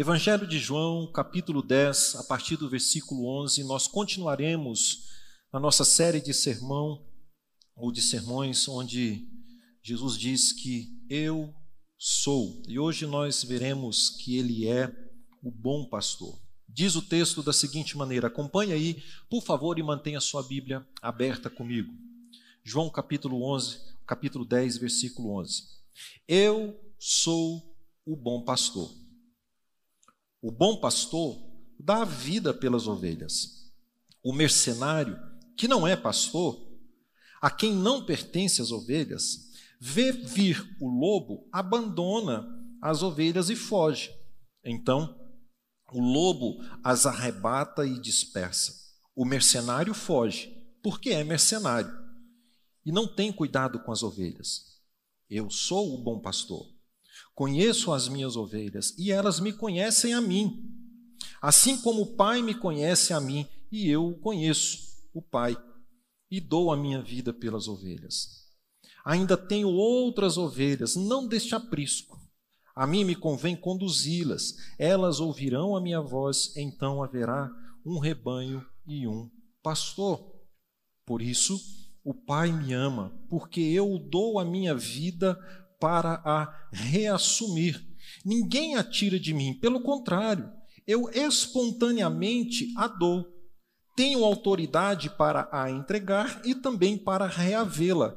Evangelho de João, capítulo 10, a partir do versículo 11, nós continuaremos a nossa série de sermão ou de sermões onde Jesus diz que eu sou. E hoje nós veremos que ele é o bom pastor. Diz o texto da seguinte maneira: acompanhe aí, por favor, e mantenha sua Bíblia aberta comigo. João capítulo 11, capítulo 10, versículo 11. Eu sou o bom pastor. O bom pastor dá a vida pelas ovelhas. O mercenário, que não é pastor, a quem não pertence as ovelhas, vê vir o lobo, abandona as ovelhas e foge. Então, o lobo as arrebata e dispersa. O mercenário foge, porque é mercenário e não tem cuidado com as ovelhas. Eu sou o bom pastor. Conheço as minhas ovelhas e elas me conhecem a mim. Assim como o Pai me conhece a mim e eu conheço, o Pai, e dou a minha vida pelas ovelhas. Ainda tenho outras ovelhas, não deste aprisco. A mim me convém conduzi-las. Elas ouvirão a minha voz, então haverá um rebanho e um pastor. Por isso, o Pai me ama, porque eu dou a minha vida para a reassumir. Ninguém a tira de mim, pelo contrário, eu espontaneamente a dou. Tenho autoridade para a entregar e também para reavê-la.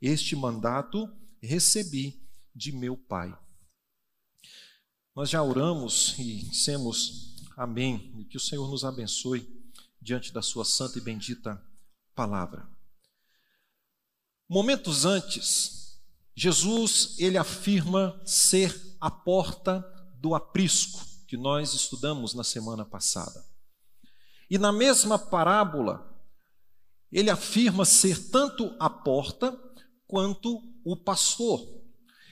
Este mandato recebi de meu Pai. Nós já oramos e dissemos amém, e que o Senhor nos abençoe diante da Sua santa e bendita palavra. Momentos antes, Jesus, ele afirma ser a porta do aprisco, que nós estudamos na semana passada. E na mesma parábola, ele afirma ser tanto a porta quanto o pastor.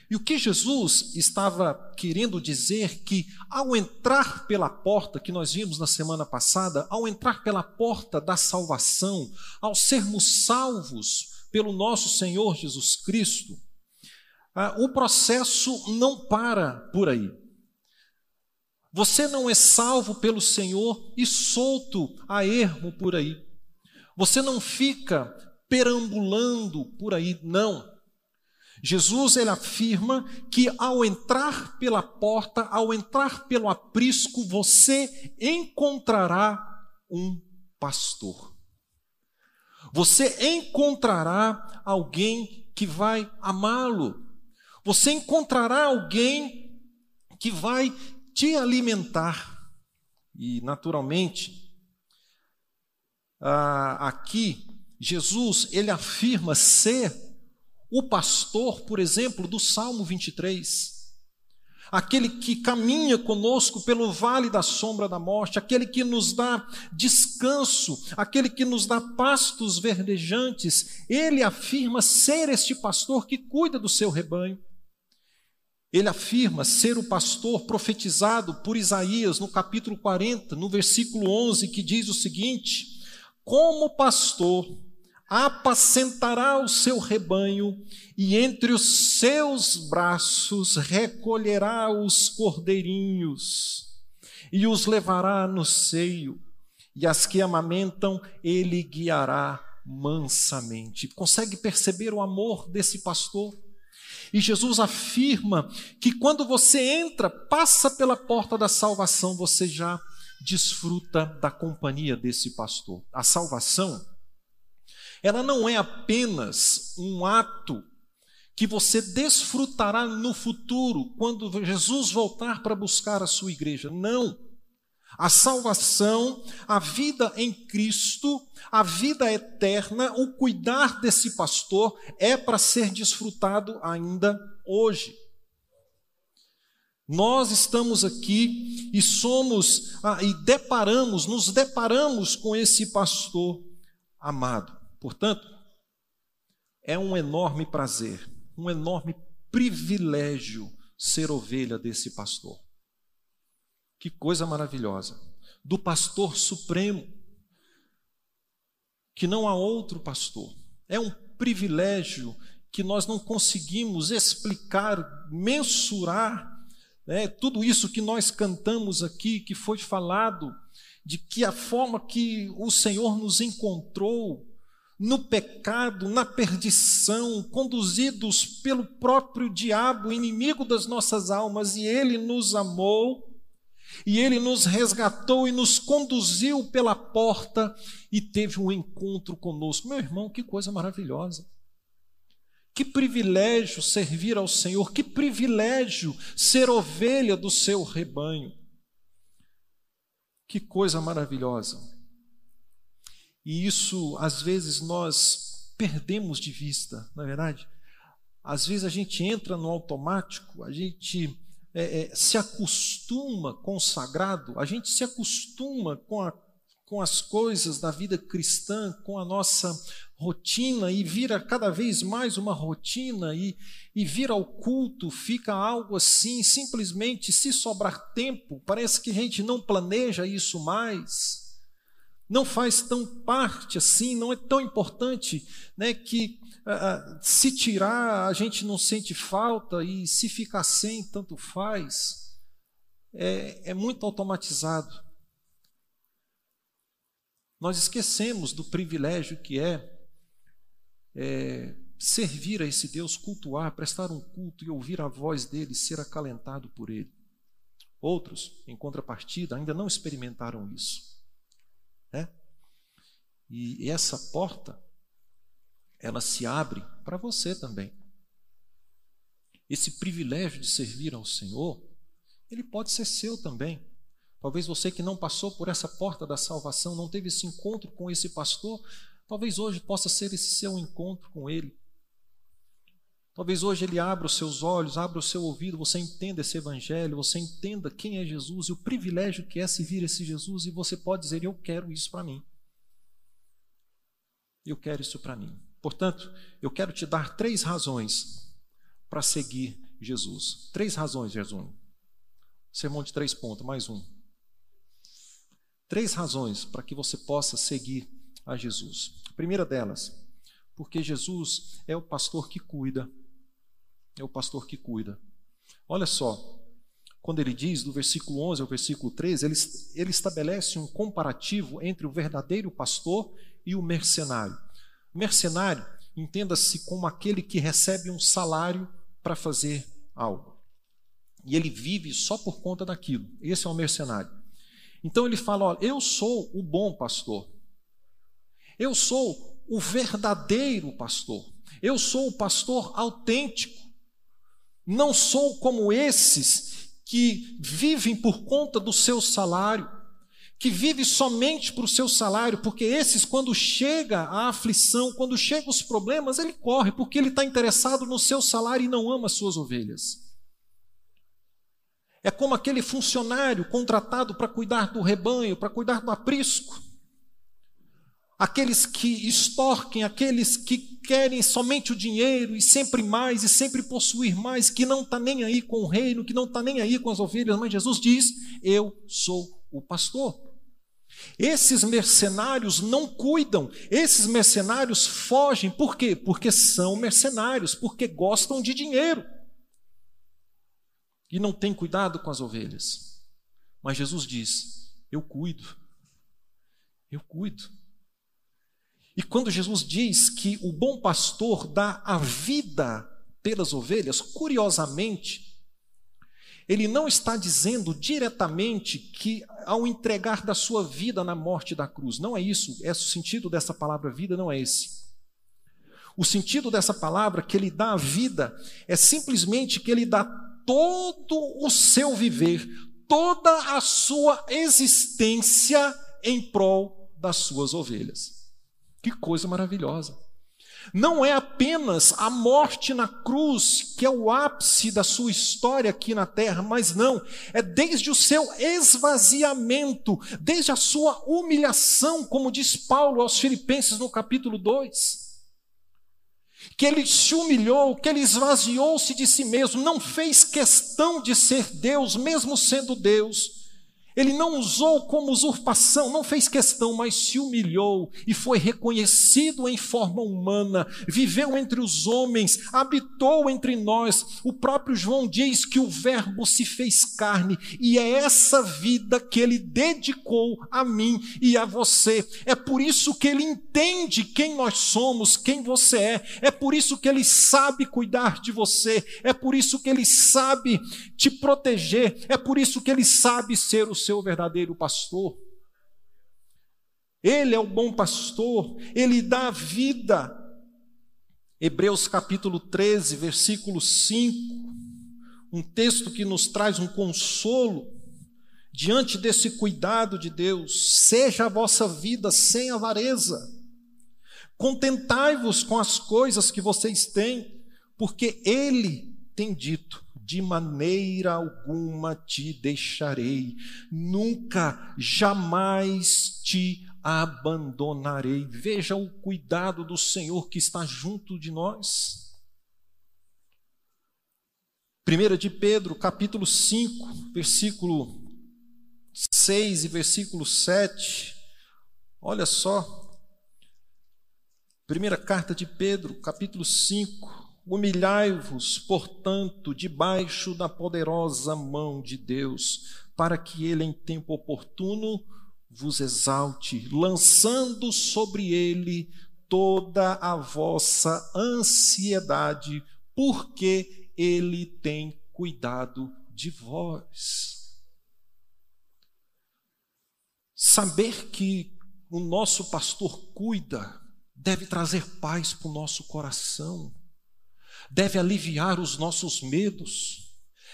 E o que Jesus estava querendo dizer que ao entrar pela porta que nós vimos na semana passada, ao entrar pela porta da salvação, ao sermos salvos pelo nosso Senhor Jesus Cristo, o processo não para por aí. Você não é salvo pelo Senhor e solto a ermo por aí. Você não fica perambulando por aí, não. Jesus ele afirma que ao entrar pela porta, ao entrar pelo aprisco, você encontrará um pastor. Você encontrará alguém que vai amá-lo, você encontrará alguém que vai te alimentar. E, naturalmente, aqui, Jesus, ele afirma ser o pastor, por exemplo, do Salmo 23 aquele que caminha conosco pelo vale da sombra da morte, aquele que nos dá descanso, aquele que nos dá pastos verdejantes, ele afirma ser este pastor que cuida do seu rebanho. Ele afirma ser o pastor profetizado por Isaías no capítulo 40, no versículo 11, que diz o seguinte: Como pastor, apacentará o seu rebanho e entre os seus braços recolherá os cordeirinhos e os levará no seio, e as que amamentam ele guiará mansamente. Consegue perceber o amor desse pastor? E Jesus afirma que quando você entra, passa pela porta da salvação, você já desfruta da companhia desse pastor. A salvação, ela não é apenas um ato que você desfrutará no futuro, quando Jesus voltar para buscar a sua igreja. Não. A salvação, a vida em Cristo, a vida eterna, o cuidar desse pastor é para ser desfrutado ainda hoje. Nós estamos aqui e somos ah, e deparamos, nos deparamos com esse pastor amado. Portanto, é um enorme prazer, um enorme privilégio ser ovelha desse pastor. Que coisa maravilhosa. Do pastor supremo, que não há outro pastor. É um privilégio que nós não conseguimos explicar, mensurar né, tudo isso que nós cantamos aqui, que foi falado, de que a forma que o Senhor nos encontrou, no pecado, na perdição, conduzidos pelo próprio diabo, inimigo das nossas almas, e ele nos amou, e ele nos resgatou e nos conduziu pela porta e teve um encontro conosco. Meu irmão, que coisa maravilhosa. Que privilégio servir ao Senhor, que privilégio ser ovelha do seu rebanho. Que coisa maravilhosa. E isso, às vezes, nós perdemos de vista, não é verdade? Às vezes a gente entra no automático, a gente é, é, se acostuma com o sagrado, a gente se acostuma com, a, com as coisas da vida cristã, com a nossa rotina, e vira cada vez mais uma rotina, e, e vir ao culto fica algo assim, simplesmente se sobrar tempo, parece que a gente não planeja isso mais não faz tão parte assim, não é tão importante, né, que se tirar a gente não sente falta e se ficar sem tanto faz. É, é muito automatizado. Nós esquecemos do privilégio que é, é servir a esse Deus, cultuar, prestar um culto e ouvir a voz dele, ser acalentado por ele. Outros, em contrapartida, ainda não experimentaram isso. Né? E essa porta, ela se abre para você também. Esse privilégio de servir ao Senhor, ele pode ser seu também. Talvez você que não passou por essa porta da salvação, não teve esse encontro com esse pastor, talvez hoje possa ser esse seu encontro com ele. Talvez hoje ele abra os seus olhos, abra o seu ouvido, você entenda esse evangelho, você entenda quem é Jesus e o privilégio que é servir esse Jesus, e você pode dizer: Eu quero isso para mim. Eu quero isso para mim. Portanto, eu quero te dar três razões para seguir Jesus. Três razões, Jesus. Sermão de três pontos, mais um. Três razões para que você possa seguir a Jesus. A primeira delas, porque Jesus é o pastor que cuida é o pastor que cuida. Olha só, quando ele diz, do versículo 11 ao versículo 13, ele, ele estabelece um comparativo entre o verdadeiro pastor e o mercenário. Mercenário, entenda-se como aquele que recebe um salário para fazer algo. E ele vive só por conta daquilo. Esse é o mercenário. Então ele fala: olha, eu sou o bom pastor. Eu sou o verdadeiro pastor. Eu sou o pastor autêntico. Não sou como esses que vivem por conta do seu salário, que vivem somente para o seu salário, porque esses, quando chega a aflição, quando chegam os problemas, ele corre, porque ele está interessado no seu salário e não ama as suas ovelhas. É como aquele funcionário contratado para cuidar do rebanho, para cuidar do aprisco aqueles que extorquem, aqueles que querem somente o dinheiro e sempre mais e sempre possuir mais, que não está nem aí com o reino, que não está nem aí com as ovelhas, mas Jesus diz: Eu sou o pastor. Esses mercenários não cuidam, esses mercenários fogem, por quê? Porque são mercenários, porque gostam de dinheiro e não têm cuidado com as ovelhas. Mas Jesus diz: Eu cuido, eu cuido. E quando Jesus diz que o bom pastor dá a vida pelas ovelhas, curiosamente, ele não está dizendo diretamente que ao entregar da sua vida na morte da cruz, não é isso, é o sentido dessa palavra vida não é esse. O sentido dessa palavra que ele dá a vida é simplesmente que ele dá todo o seu viver, toda a sua existência em prol das suas ovelhas. Que coisa maravilhosa. Não é apenas a morte na cruz que é o ápice da sua história aqui na terra, mas não, é desde o seu esvaziamento, desde a sua humilhação, como diz Paulo aos Filipenses no capítulo 2. Que ele se humilhou, que ele esvaziou-se de si mesmo, não fez questão de ser Deus, mesmo sendo Deus ele não usou como usurpação, não fez questão, mas se humilhou e foi reconhecido em forma humana, viveu entre os homens, habitou entre nós. O próprio João diz que o Verbo se fez carne e é essa vida que ele dedicou a mim e a você. É por isso que ele entende quem nós somos, quem você é. É por isso que ele sabe cuidar de você. É por isso que ele sabe te proteger. É por isso que ele sabe ser o seu verdadeiro pastor. Ele é o bom pastor, ele dá vida. Hebreus capítulo 13, versículo 5, um texto que nos traz um consolo diante desse cuidado de Deus. Seja a vossa vida sem avareza, contentai-vos com as coisas que vocês têm, porque Ele tem dito: de maneira alguma te deixarei, nunca, jamais te abandonarei. Veja o cuidado do Senhor que está junto de nós. 1 de Pedro, capítulo 5, versículo 6 e versículo 7. Olha só. Primeira carta de Pedro, capítulo 5. Humilhai-vos, portanto, debaixo da poderosa mão de Deus, para que ele em tempo oportuno vos exalte, lançando sobre ele toda a vossa ansiedade, porque ele tem cuidado de vós. Saber que o nosso pastor cuida deve trazer paz para o nosso coração, deve aliviar os nossos medos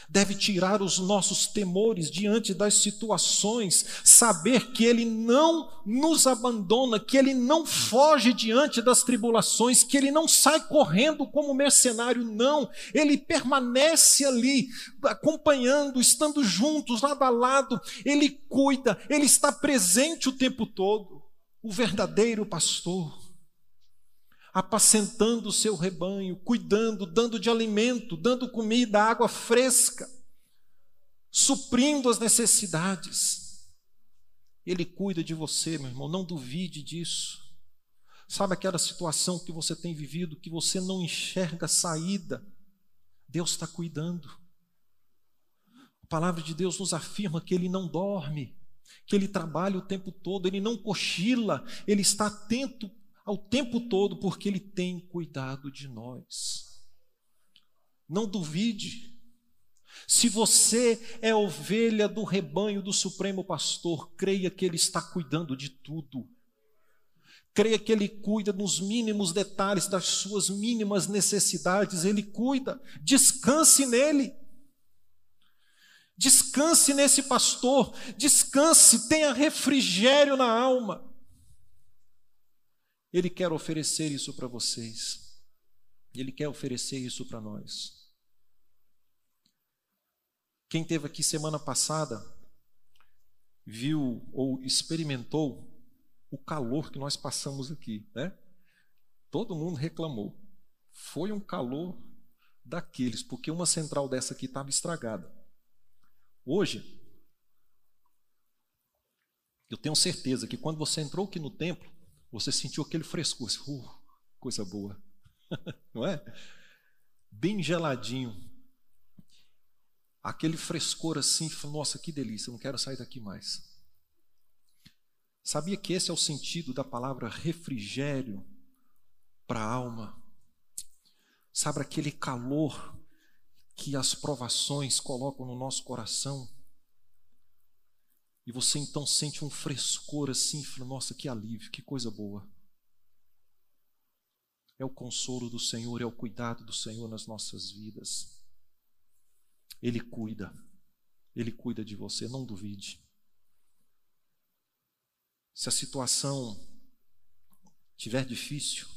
deve tirar os nossos temores diante das situações, saber que Ele não nos abandona, que Ele não foge diante das tribulações, que Ele não sai correndo como mercenário, não, Ele permanece ali, acompanhando, estando juntos, lado a lado, Ele cuida, Ele está presente o tempo todo, o verdadeiro pastor apacentando o seu rebanho, cuidando, dando de alimento, dando comida, água fresca, suprindo as necessidades. Ele cuida de você, meu irmão, não duvide disso. Sabe aquela situação que você tem vivido, que você não enxerga saída? Deus está cuidando. A palavra de Deus nos afirma que Ele não dorme, que Ele trabalha o tempo todo, Ele não cochila, Ele está atento ao tempo todo, porque Ele tem cuidado de nós. Não duvide. Se você é ovelha do rebanho do Supremo Pastor, creia que Ele está cuidando de tudo. Creia que Ele cuida nos mínimos detalhes das suas mínimas necessidades, Ele cuida. Descanse nele. Descanse nesse pastor, descanse, tenha refrigério na alma. Ele quer oferecer isso para vocês. Ele quer oferecer isso para nós. Quem teve aqui semana passada viu ou experimentou o calor que nós passamos aqui, né? Todo mundo reclamou. Foi um calor daqueles, porque uma central dessa aqui estava estragada. Hoje, eu tenho certeza que quando você entrou aqui no templo, você sentiu aquele frescor, assim, uh, coisa boa, não é? Bem geladinho. Aquele frescor assim, nossa, que delícia, não quero sair daqui mais. Sabia que esse é o sentido da palavra refrigério para a alma? Sabe aquele calor que as provações colocam no nosso coração? E você então sente um frescor assim, fala, nossa, que alívio, que coisa boa. É o consolo do Senhor, é o cuidado do Senhor nas nossas vidas. Ele cuida, Ele cuida de você, não duvide. Se a situação tiver difícil,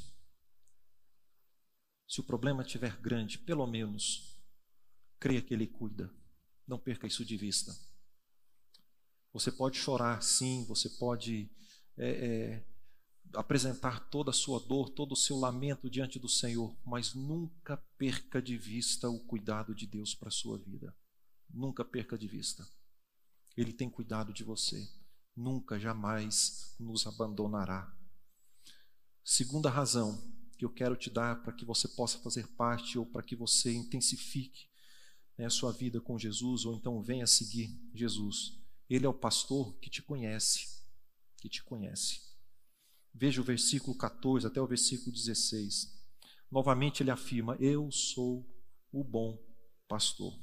se o problema tiver grande, pelo menos, creia que Ele cuida. Não perca isso de vista. Você pode chorar, sim, você pode é, é, apresentar toda a sua dor, todo o seu lamento diante do Senhor, mas nunca perca de vista o cuidado de Deus para a sua vida. Nunca perca de vista. Ele tem cuidado de você. Nunca, jamais nos abandonará. Segunda razão, que eu quero te dar para que você possa fazer parte ou para que você intensifique né, a sua vida com Jesus, ou então venha seguir Jesus. Ele é o pastor que te conhece, que te conhece. Veja o versículo 14 até o versículo 16. Novamente ele afirma: Eu sou o bom pastor.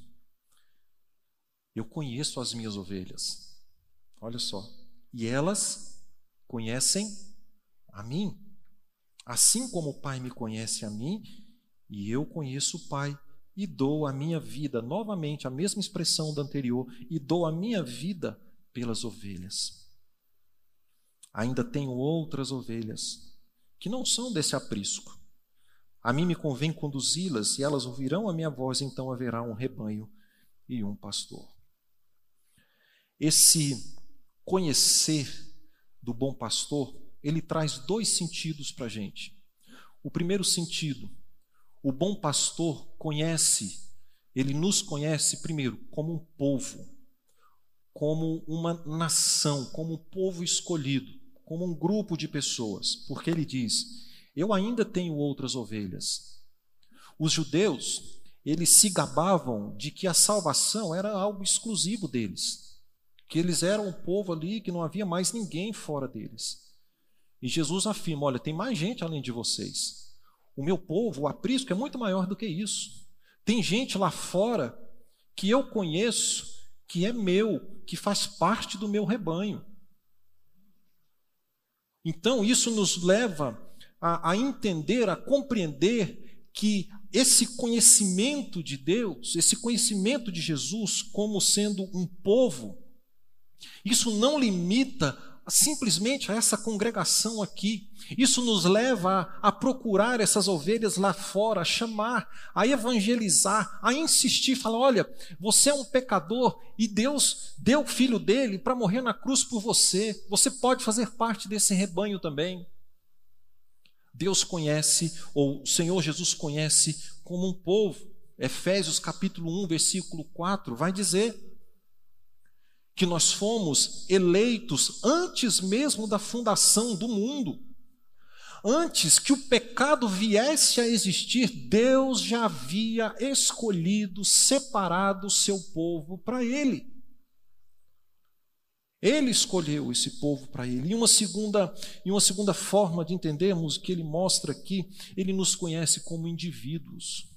Eu conheço as minhas ovelhas. Olha só. E elas conhecem a mim. Assim como o Pai me conhece a mim, e eu conheço o Pai, e dou a minha vida, novamente a mesma expressão da anterior, e dou a minha vida pelas ovelhas. Ainda tenho outras ovelhas que não são desse aprisco. A mim me convém conduzi-las, e elas ouvirão a minha voz, então haverá um rebanho e um pastor. Esse conhecer do bom pastor, ele traz dois sentidos para a gente. O primeiro sentido, o bom pastor conhece, ele nos conhece primeiro como um povo, como uma nação, como um povo escolhido, como um grupo de pessoas, porque ele diz: Eu ainda tenho outras ovelhas. Os judeus, eles se gabavam de que a salvação era algo exclusivo deles, que eles eram um povo ali que não havia mais ninguém fora deles. E Jesus afirma: olha, tem mais gente além de vocês. O meu povo, o aprisco, é muito maior do que isso. Tem gente lá fora que eu conheço, que é meu, que faz parte do meu rebanho. Então, isso nos leva a, a entender, a compreender que esse conhecimento de Deus, esse conhecimento de Jesus como sendo um povo, isso não limita simplesmente a essa congregação aqui. Isso nos leva a, a, procurar essas ovelhas lá fora, a chamar, a evangelizar, a insistir, falar: olha, você é um pecador e Deus deu o filho dele para morrer na cruz por você. Você pode fazer parte desse rebanho também. Deus conhece, ou o Senhor Jesus conhece como um povo. Efésios capítulo 1, versículo 4 vai dizer: que nós fomos eleitos antes mesmo da fundação do mundo. Antes que o pecado viesse a existir, Deus já havia escolhido, separado o seu povo para Ele. Ele escolheu esse povo para Ele. E uma segunda, e uma segunda forma de entendermos que Ele mostra aqui, Ele nos conhece como indivíduos.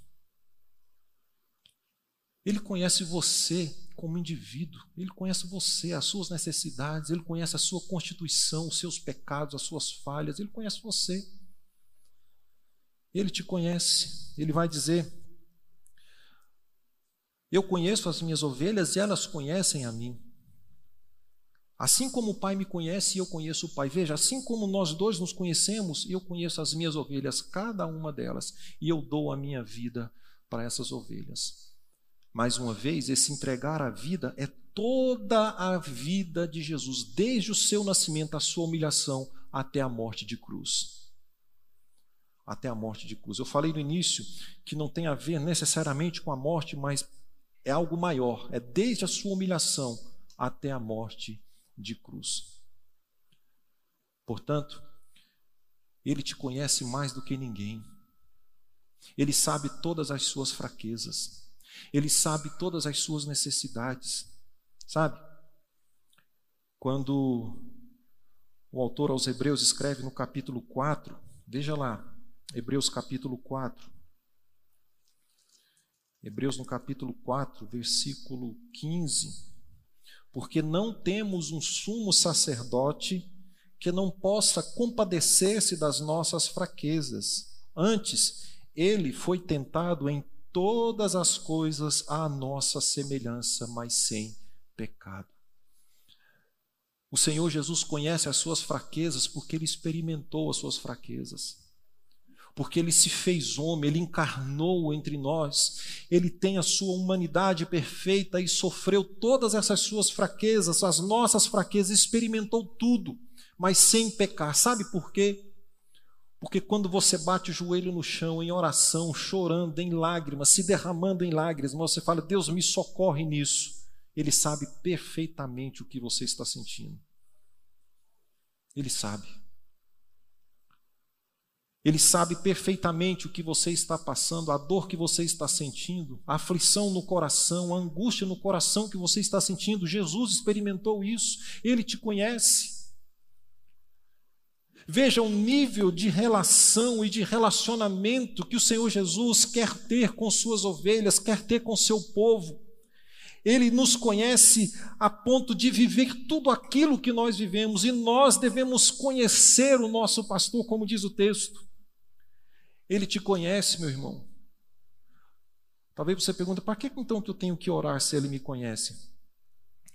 Ele conhece você como indivíduo. Ele conhece você, as suas necessidades, ele conhece a sua constituição, os seus pecados, as suas falhas, ele conhece você. Ele te conhece. Ele vai dizer: Eu conheço as minhas ovelhas e elas conhecem a mim. Assim como o Pai me conhece e eu conheço o Pai. Veja, assim como nós dois nos conhecemos, eu conheço as minhas ovelhas, cada uma delas, e eu dou a minha vida para essas ovelhas. Mais uma vez, esse entregar a vida é toda a vida de Jesus, desde o seu nascimento, a sua humilhação, até a morte de cruz. Até a morte de cruz. Eu falei no início que não tem a ver necessariamente com a morte, mas é algo maior. É desde a sua humilhação até a morte de cruz. Portanto, ele te conhece mais do que ninguém. Ele sabe todas as suas fraquezas. Ele sabe todas as suas necessidades. Sabe? Quando o autor aos Hebreus escreve no capítulo 4, veja lá, Hebreus capítulo 4. Hebreus no capítulo 4, versículo 15. Porque não temos um sumo sacerdote que não possa compadecer-se das nossas fraquezas. Antes, ele foi tentado em todas as coisas à nossa semelhança, mas sem pecado. O Senhor Jesus conhece as suas fraquezas porque ele experimentou as suas fraquezas. Porque ele se fez homem, ele encarnou entre nós, ele tem a sua humanidade perfeita e sofreu todas essas suas fraquezas, as nossas fraquezas, experimentou tudo, mas sem pecar. Sabe por quê? Porque quando você bate o joelho no chão em oração, chorando em lágrimas, se derramando em lágrimas, você fala: Deus me socorre nisso. Ele sabe perfeitamente o que você está sentindo. Ele sabe. Ele sabe perfeitamente o que você está passando, a dor que você está sentindo, a aflição no coração, a angústia no coração que você está sentindo. Jesus experimentou isso, ele te conhece. Veja o nível de relação e de relacionamento que o Senhor Jesus quer ter com suas ovelhas, quer ter com seu povo. Ele nos conhece a ponto de viver tudo aquilo que nós vivemos e nós devemos conhecer o nosso pastor, como diz o texto. Ele te conhece, meu irmão. Talvez você pergunte, para que então que eu tenho que orar se ele me conhece?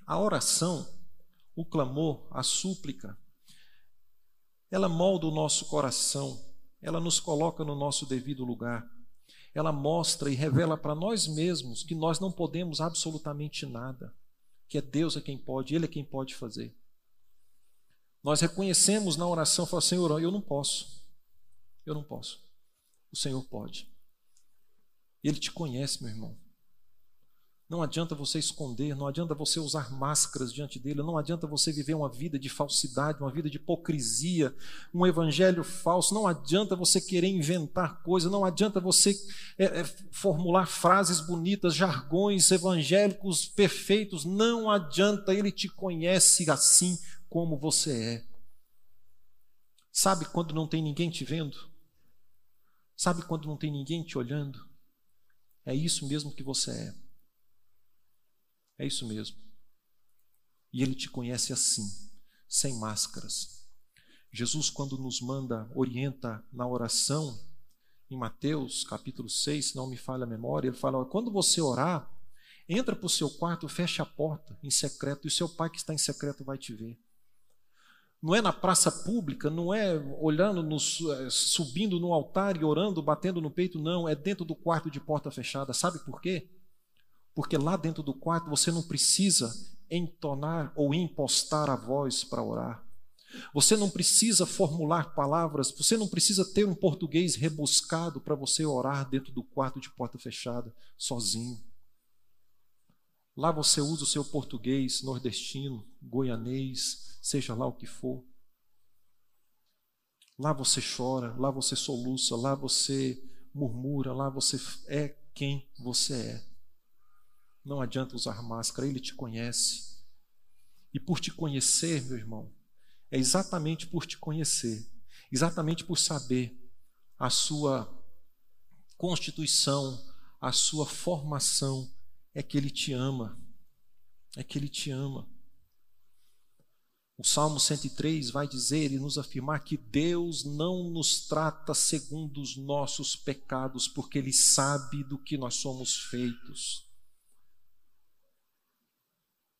A oração, o clamor, a súplica, ela molda o nosso coração, ela nos coloca no nosso devido lugar. Ela mostra e revela para nós mesmos que nós não podemos absolutamente nada, que é Deus é quem pode, Ele é quem pode fazer. Nós reconhecemos na oração, Senhor, eu não posso, eu não posso o Senhor pode. Ele te conhece, meu irmão. Não adianta você esconder, não adianta você usar máscaras diante dele, não adianta você viver uma vida de falsidade, uma vida de hipocrisia, um evangelho falso, não adianta você querer inventar coisas, não adianta você é, é, formular frases bonitas, jargões evangélicos perfeitos, não adianta, ele te conhece assim como você é. Sabe quando não tem ninguém te vendo? Sabe quando não tem ninguém te olhando? É isso mesmo que você é. É isso mesmo. E Ele te conhece assim, sem máscaras. Jesus, quando nos manda, orienta na oração, em Mateus capítulo 6, se não me falha a memória, ele fala: quando você orar, entra para o seu quarto, fecha a porta em secreto, e seu pai que está em secreto vai te ver não é na praça pública, não é olhando, nos, eh, subindo no altar e orando, batendo no peito, não, é dentro do quarto de porta fechada. Sabe por quê? Porque lá dentro do quarto você não precisa entonar ou impostar a voz para orar. Você não precisa formular palavras, você não precisa ter um português rebuscado para você orar dentro do quarto de porta fechada, sozinho. Lá você usa o seu português nordestino, goianês, seja lá o que for. Lá você chora, lá você soluça, lá você murmura, lá você é quem você é. Não adianta usar máscara, ele te conhece. E por te conhecer, meu irmão, é exatamente por te conhecer, exatamente por saber a sua constituição, a sua formação, é que ele te ama. É que ele te ama. O Salmo 103 vai dizer e nos afirmar que Deus não nos trata segundo os nossos pecados, porque Ele sabe do que nós somos feitos.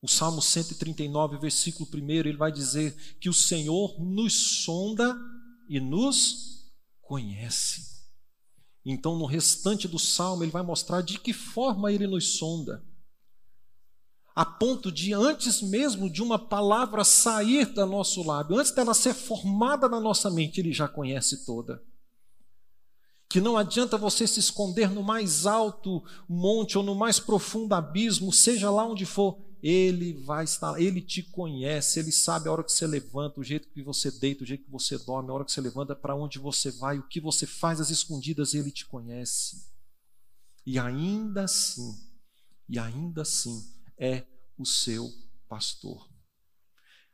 O Salmo 139, versículo 1, ele vai dizer que o Senhor nos sonda e nos conhece. Então, no restante do salmo, ele vai mostrar de que forma ele nos sonda a ponto de, antes mesmo de uma palavra sair do nosso lábio, antes dela ser formada na nossa mente, Ele já conhece toda. Que não adianta você se esconder no mais alto monte ou no mais profundo abismo, seja lá onde for, Ele vai estar, Ele te conhece, Ele sabe a hora que você levanta, o jeito que você deita, o jeito que você dorme, a hora que você levanta, para onde você vai, o que você faz às escondidas, Ele te conhece. E ainda assim, e ainda assim, é o seu pastor.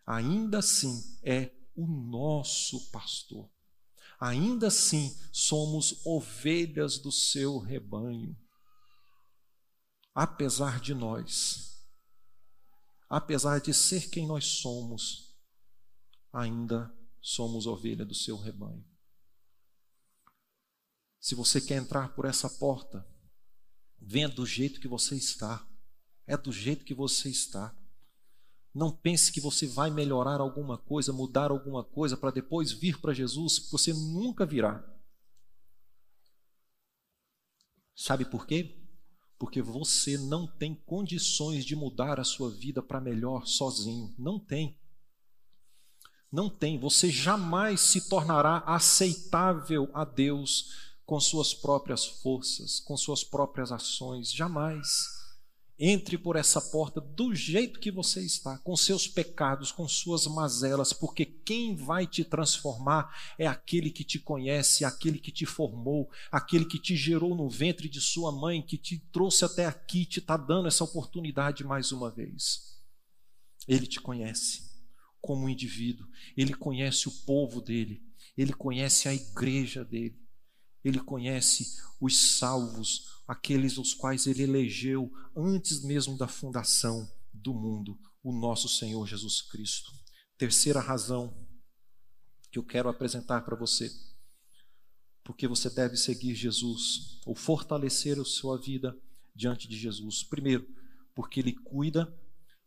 Ainda assim é o nosso pastor. Ainda assim somos ovelhas do seu rebanho. Apesar de nós, apesar de ser quem nós somos, ainda somos ovelha do seu rebanho. Se você quer entrar por essa porta, venha do jeito que você está. É do jeito que você está. Não pense que você vai melhorar alguma coisa, mudar alguma coisa para depois vir para Jesus, você nunca virá. Sabe por quê? Porque você não tem condições de mudar a sua vida para melhor sozinho. Não tem. Não tem. Você jamais se tornará aceitável a Deus com suas próprias forças, com suas próprias ações. Jamais. Entre por essa porta do jeito que você está, com seus pecados, com suas mazelas, porque quem vai te transformar é aquele que te conhece, aquele que te formou, aquele que te gerou no ventre de sua mãe, que te trouxe até aqui, te está dando essa oportunidade mais uma vez. Ele te conhece como um indivíduo, ele conhece o povo dele, ele conhece a igreja dele, ele conhece os salvos, aqueles os quais ele elegeu antes mesmo da fundação do mundo, o nosso Senhor Jesus Cristo. Terceira razão que eu quero apresentar para você, porque você deve seguir Jesus ou fortalecer a sua vida diante de Jesus. Primeiro, porque ele cuida,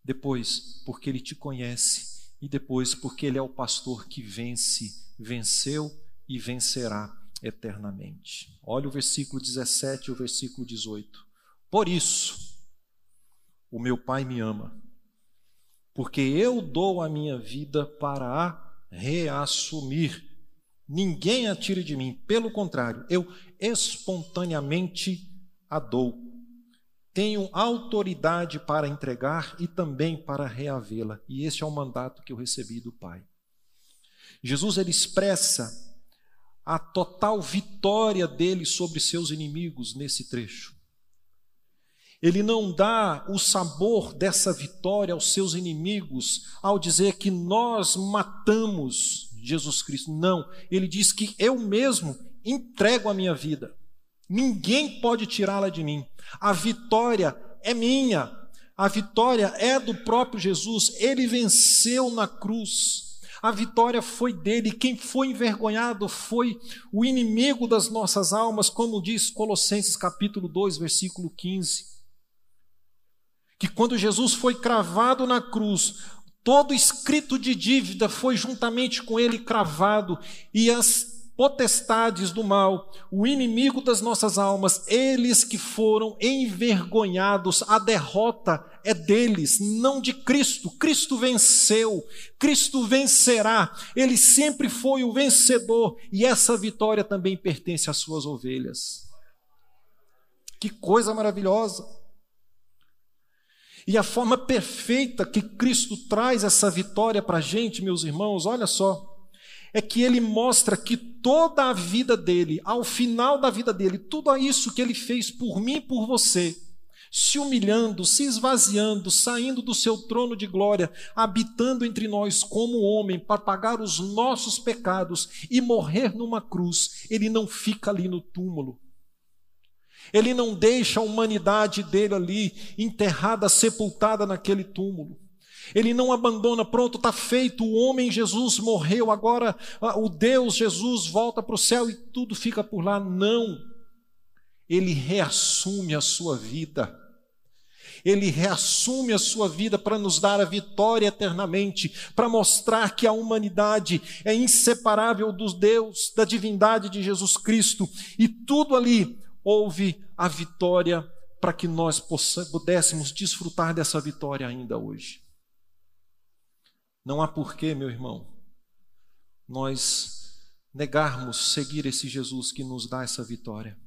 depois, porque ele te conhece e depois, porque ele é o pastor que vence, venceu e vencerá eternamente. Olha o versículo 17 e o versículo 18. Por isso, o meu Pai me ama, porque eu dou a minha vida para a reassumir. Ninguém a tire de mim, pelo contrário, eu espontaneamente a dou. Tenho autoridade para entregar e também para reavê-la, e este é o mandato que eu recebi do Pai. Jesus ele expressa a total vitória dele sobre seus inimigos nesse trecho. Ele não dá o sabor dessa vitória aos seus inimigos ao dizer que nós matamos Jesus Cristo. Não, ele diz que eu mesmo entrego a minha vida. Ninguém pode tirá-la de mim. A vitória é minha. A vitória é do próprio Jesus. Ele venceu na cruz. A vitória foi dele. Quem foi envergonhado foi o inimigo das nossas almas, como diz Colossenses capítulo 2, versículo 15. Que quando Jesus foi cravado na cruz, todo escrito de dívida foi juntamente com ele cravado, e as potestades do mal, o inimigo das nossas almas, eles que foram envergonhados, a derrota é deles, não de Cristo. Cristo venceu, Cristo vencerá, ele sempre foi o vencedor e essa vitória também pertence às suas ovelhas. Que coisa maravilhosa! E a forma perfeita que Cristo traz essa vitória para a gente, meus irmãos, olha só é que ele mostra que toda a vida dele, ao final da vida dele, tudo isso que ele fez por mim e por você, se humilhando, se esvaziando, saindo do seu trono de glória, habitando entre nós como homem para pagar os nossos pecados e morrer numa cruz, ele não fica ali no túmulo. Ele não deixa a humanidade dele ali enterrada, sepultada naquele túmulo. Ele não abandona, pronto, está feito, o homem Jesus morreu, agora ah, o Deus Jesus volta para o céu e tudo fica por lá. Não. Ele reassume a sua vida. Ele reassume a sua vida para nos dar a vitória eternamente, para mostrar que a humanidade é inseparável dos Deus, da divindade de Jesus Cristo, e tudo ali houve a vitória para que nós pudéssemos desfrutar dessa vitória ainda hoje. Não há porquê, meu irmão, nós negarmos seguir esse Jesus que nos dá essa vitória.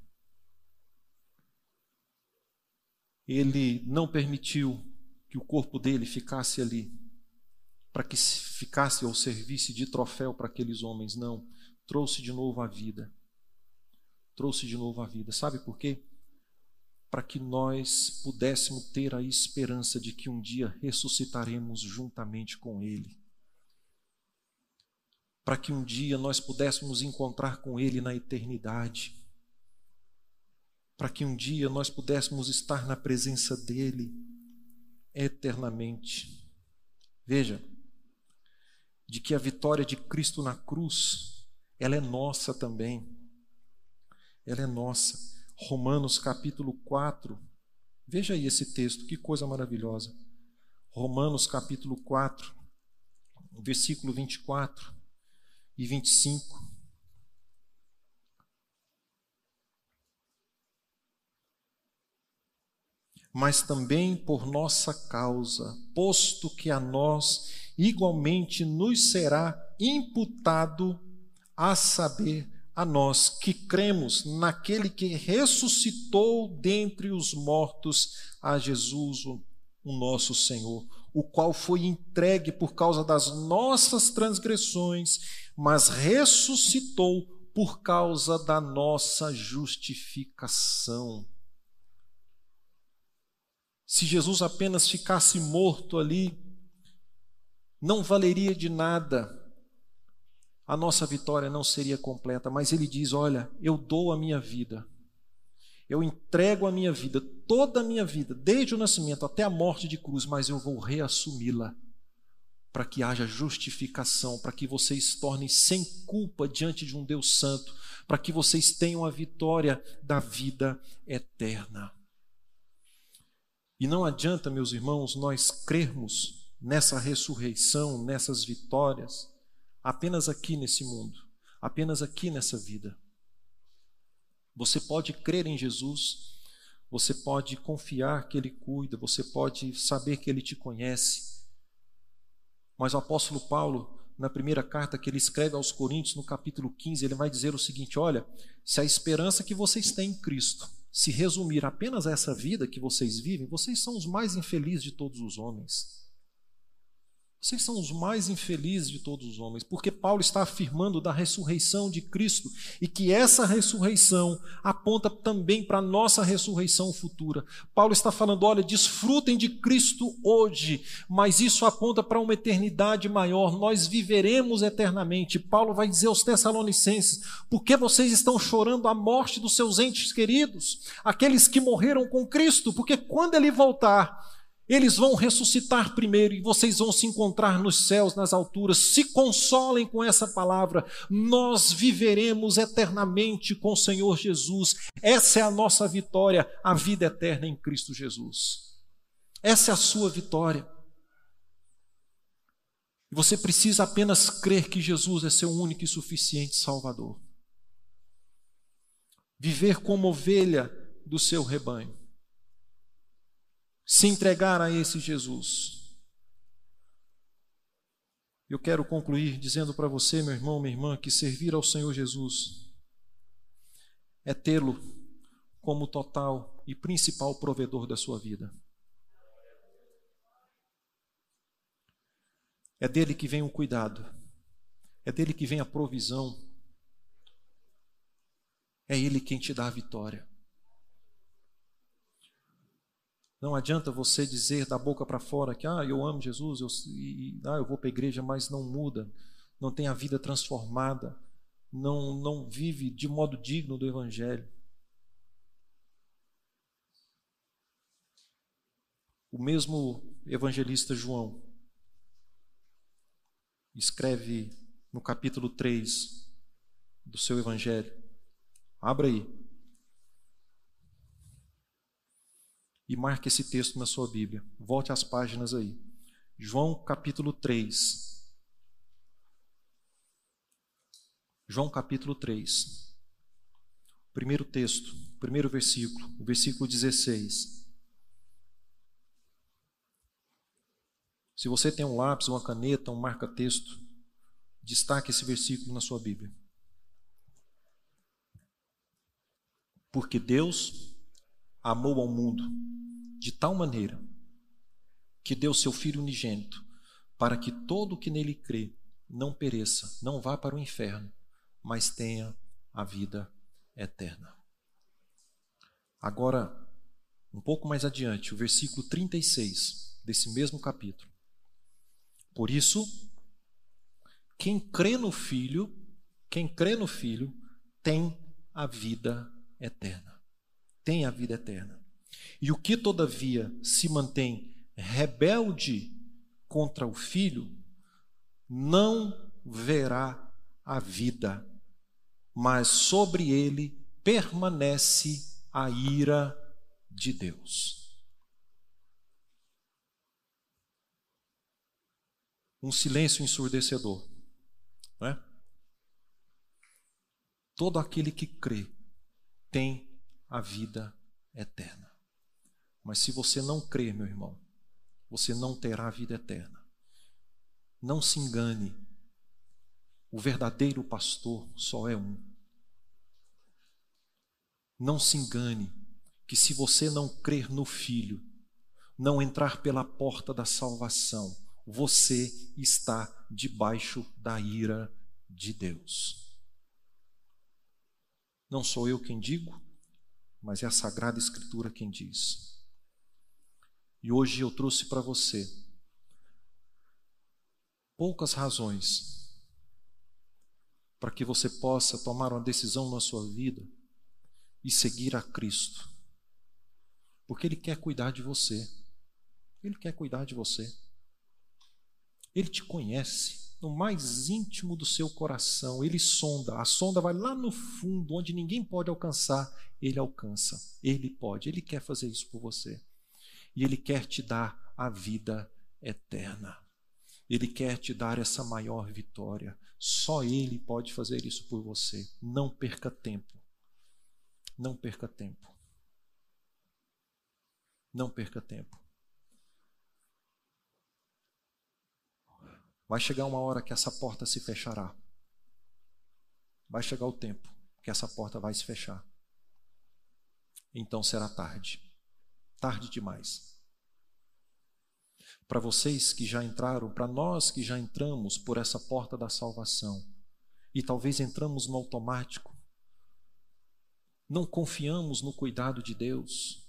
Ele não permitiu que o corpo dele ficasse ali, para que ficasse ou servisse de troféu para aqueles homens, não. Trouxe de novo a vida. Trouxe de novo a vida. Sabe por quê? Para que nós pudéssemos ter a esperança de que um dia ressuscitaremos juntamente com Ele para que um dia nós pudéssemos encontrar com Ele na eternidade, para que um dia nós pudéssemos estar na presença dEle eternamente. Veja, de que a vitória de Cristo na cruz, ela é nossa também. Ela é nossa. Romanos capítulo 4. Veja aí esse texto, que coisa maravilhosa. Romanos capítulo 4, versículo 24 e 25. Mas também por nossa causa, posto que a nós igualmente nos será imputado, a saber, a nós que cremos naquele que ressuscitou dentre os mortos a Jesus, o, nosso Senhor, o qual foi entregue por causa das nossas transgressões, mas ressuscitou por causa da nossa justificação. Se Jesus apenas ficasse morto ali, não valeria de nada, a nossa vitória não seria completa, mas ele diz: Olha, eu dou a minha vida, eu entrego a minha vida, toda a minha vida, desde o nascimento até a morte de cruz, mas eu vou reassumi-la para que haja justificação, para que vocês tornem sem culpa diante de um Deus Santo, para que vocês tenham a vitória da vida eterna. E não adianta, meus irmãos, nós crermos nessa ressurreição, nessas vitórias, apenas aqui nesse mundo, apenas aqui nessa vida. Você pode crer em Jesus, você pode confiar que Ele cuida, você pode saber que Ele te conhece. Mas o apóstolo Paulo, na primeira carta que ele escreve aos Coríntios, no capítulo 15, ele vai dizer o seguinte: Olha, se a esperança que vocês têm em Cristo se resumir apenas a essa vida que vocês vivem, vocês são os mais infelizes de todos os homens. Vocês são os mais infelizes de todos os homens, porque Paulo está afirmando da ressurreição de Cristo e que essa ressurreição aponta também para a nossa ressurreição futura. Paulo está falando: olha, desfrutem de Cristo hoje, mas isso aponta para uma eternidade maior. Nós viveremos eternamente. Paulo vai dizer aos Tessalonicenses: por que vocês estão chorando a morte dos seus entes queridos, aqueles que morreram com Cristo? Porque quando ele voltar, eles vão ressuscitar primeiro e vocês vão se encontrar nos céus, nas alturas. Se consolem com essa palavra. Nós viveremos eternamente com o Senhor Jesus. Essa é a nossa vitória, a vida eterna em Cristo Jesus. Essa é a sua vitória. E você precisa apenas crer que Jesus é seu único e suficiente Salvador. Viver como ovelha do seu rebanho se entregar a esse Jesus. Eu quero concluir dizendo para você, meu irmão, minha irmã, que servir ao Senhor Jesus é tê-lo como total e principal provedor da sua vida. É dele que vem o cuidado, é dele que vem a provisão, é ele quem te dá a vitória. Não adianta você dizer da boca para fora que ah, eu amo Jesus, eu, e, ah, eu vou para a igreja, mas não muda, não tem a vida transformada, não, não vive de modo digno do Evangelho. O mesmo evangelista João escreve no capítulo 3 do seu Evangelho. Abra aí. E marque esse texto na sua Bíblia. Volte às páginas aí. João capítulo 3. João capítulo 3. Primeiro texto, primeiro versículo, versículo 16. Se você tem um lápis, uma caneta, um marca-texto, destaque esse versículo na sua Bíblia. Porque Deus amou ao mundo de tal maneira que deu seu Filho unigênito, para que todo o que nele crê não pereça, não vá para o inferno, mas tenha a vida eterna. Agora, um pouco mais adiante, o versículo 36 desse mesmo capítulo. Por isso, quem crê no Filho, quem crê no Filho, tem a vida eterna. Tem a vida eterna. E o que, todavia, se mantém rebelde contra o filho, não verá a vida, mas sobre ele permanece a ira de Deus. Um silêncio ensurdecedor, não é? Todo aquele que crê tem a vida eterna. Mas se você não crer, meu irmão, você não terá vida eterna. Não se engane. O verdadeiro pastor só é um. Não se engane que se você não crer no Filho, não entrar pela porta da salvação, você está debaixo da ira de Deus. Não sou eu quem digo, mas é a Sagrada Escritura quem diz. E hoje eu trouxe para você poucas razões para que você possa tomar uma decisão na sua vida e seguir a Cristo. Porque Ele quer cuidar de você. Ele quer cuidar de você. Ele te conhece no mais íntimo do seu coração. Ele sonda. A sonda vai lá no fundo, onde ninguém pode alcançar. Ele alcança. Ele pode. Ele quer fazer isso por você. E Ele quer te dar a vida eterna. Ele quer te dar essa maior vitória. Só Ele pode fazer isso por você. Não perca tempo. Não perca tempo. Não perca tempo. Vai chegar uma hora que essa porta se fechará. Vai chegar o tempo que essa porta vai se fechar. Então será tarde. Tarde demais. Para vocês que já entraram, para nós que já entramos por essa porta da salvação, e talvez entramos no automático, não confiamos no cuidado de Deus,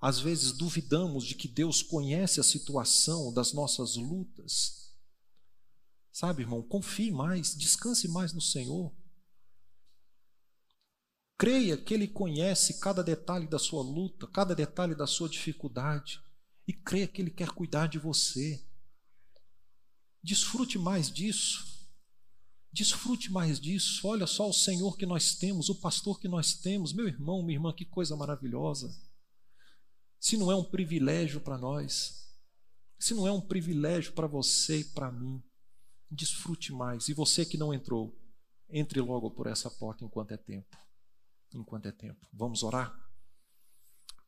às vezes duvidamos de que Deus conhece a situação das nossas lutas. Sabe, irmão, confie mais, descanse mais no Senhor. Creia que Ele conhece cada detalhe da sua luta, cada detalhe da sua dificuldade. E creia que Ele quer cuidar de você. Desfrute mais disso. Desfrute mais disso. Olha só o Senhor que nós temos, o pastor que nós temos. Meu irmão, minha irmã, que coisa maravilhosa se não é um privilégio para nós, se não é um privilégio para você e para mim, desfrute mais. E você que não entrou, entre logo por essa porta enquanto é tempo. Enquanto é tempo. Vamos orar?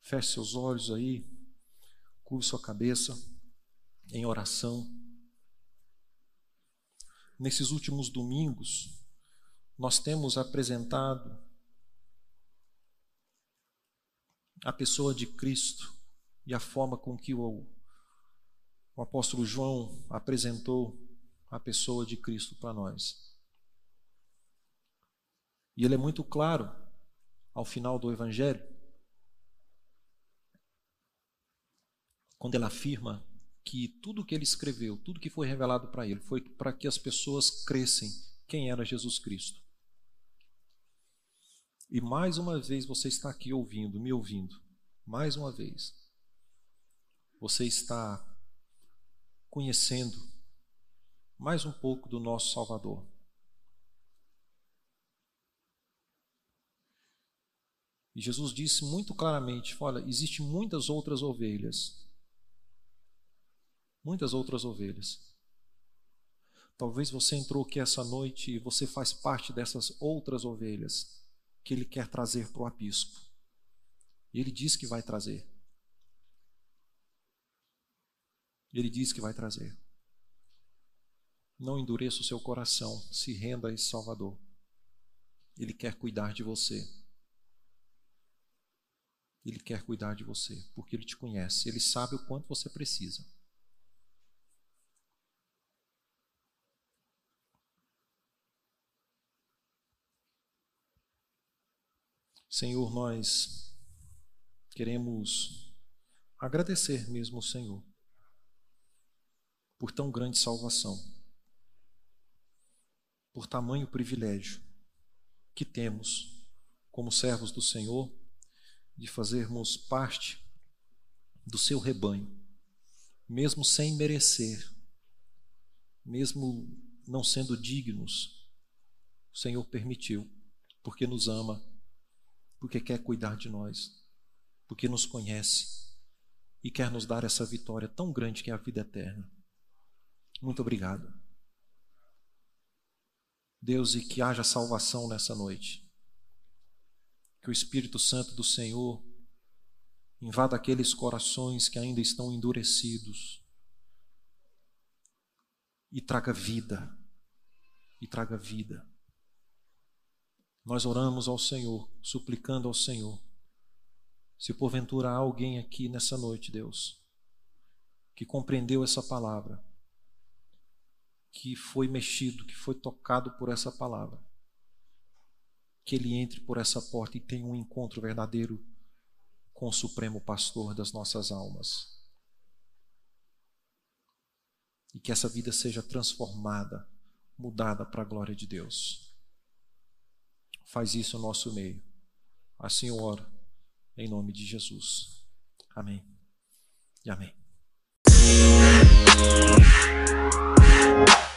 Feche seus olhos aí, curve sua cabeça em oração. Nesses últimos domingos, nós temos apresentado a pessoa de Cristo e a forma com que o, o apóstolo João apresentou a pessoa de Cristo para nós. E ele é muito claro ao final do Evangelho, quando ele afirma que tudo que ele escreveu, tudo que foi revelado para ele, foi para que as pessoas crescem quem era Jesus Cristo. E mais uma vez você está aqui ouvindo, me ouvindo. Mais uma vez. Você está conhecendo mais um pouco do nosso Salvador. E Jesus disse muito claramente: olha, existem muitas outras ovelhas. Muitas outras ovelhas. Talvez você entrou aqui essa noite e você faz parte dessas outras ovelhas que ele quer trazer para o aprisco. E ele diz que vai trazer. Ele diz que vai trazer. Não endureça o seu coração, se renda a esse Salvador. Ele quer cuidar de você. Ele quer cuidar de você, porque ele te conhece, ele sabe o quanto você precisa. Senhor, nós queremos agradecer mesmo ao Senhor por tão grande salvação, por tamanho privilégio que temos como servos do Senhor de fazermos parte do seu rebanho, mesmo sem merecer, mesmo não sendo dignos, o Senhor permitiu, porque nos ama porque quer cuidar de nós, porque nos conhece e quer nos dar essa vitória tão grande que é a vida eterna. Muito obrigado. Deus, e que haja salvação nessa noite. Que o Espírito Santo do Senhor invada aqueles corações que ainda estão endurecidos e traga vida. E traga vida Nós oramos ao Senhor, suplicando ao Senhor. Se porventura há alguém aqui nessa noite, Deus, que compreendeu essa palavra, que foi mexido, que foi tocado por essa palavra, que ele entre por essa porta e tenha um encontro verdadeiro com o Supremo Pastor das nossas almas. E que essa vida seja transformada, mudada para a glória de Deus. Faz isso no nosso meio. Assim eu oro, em nome de Jesus. Amém. E amém. Bye.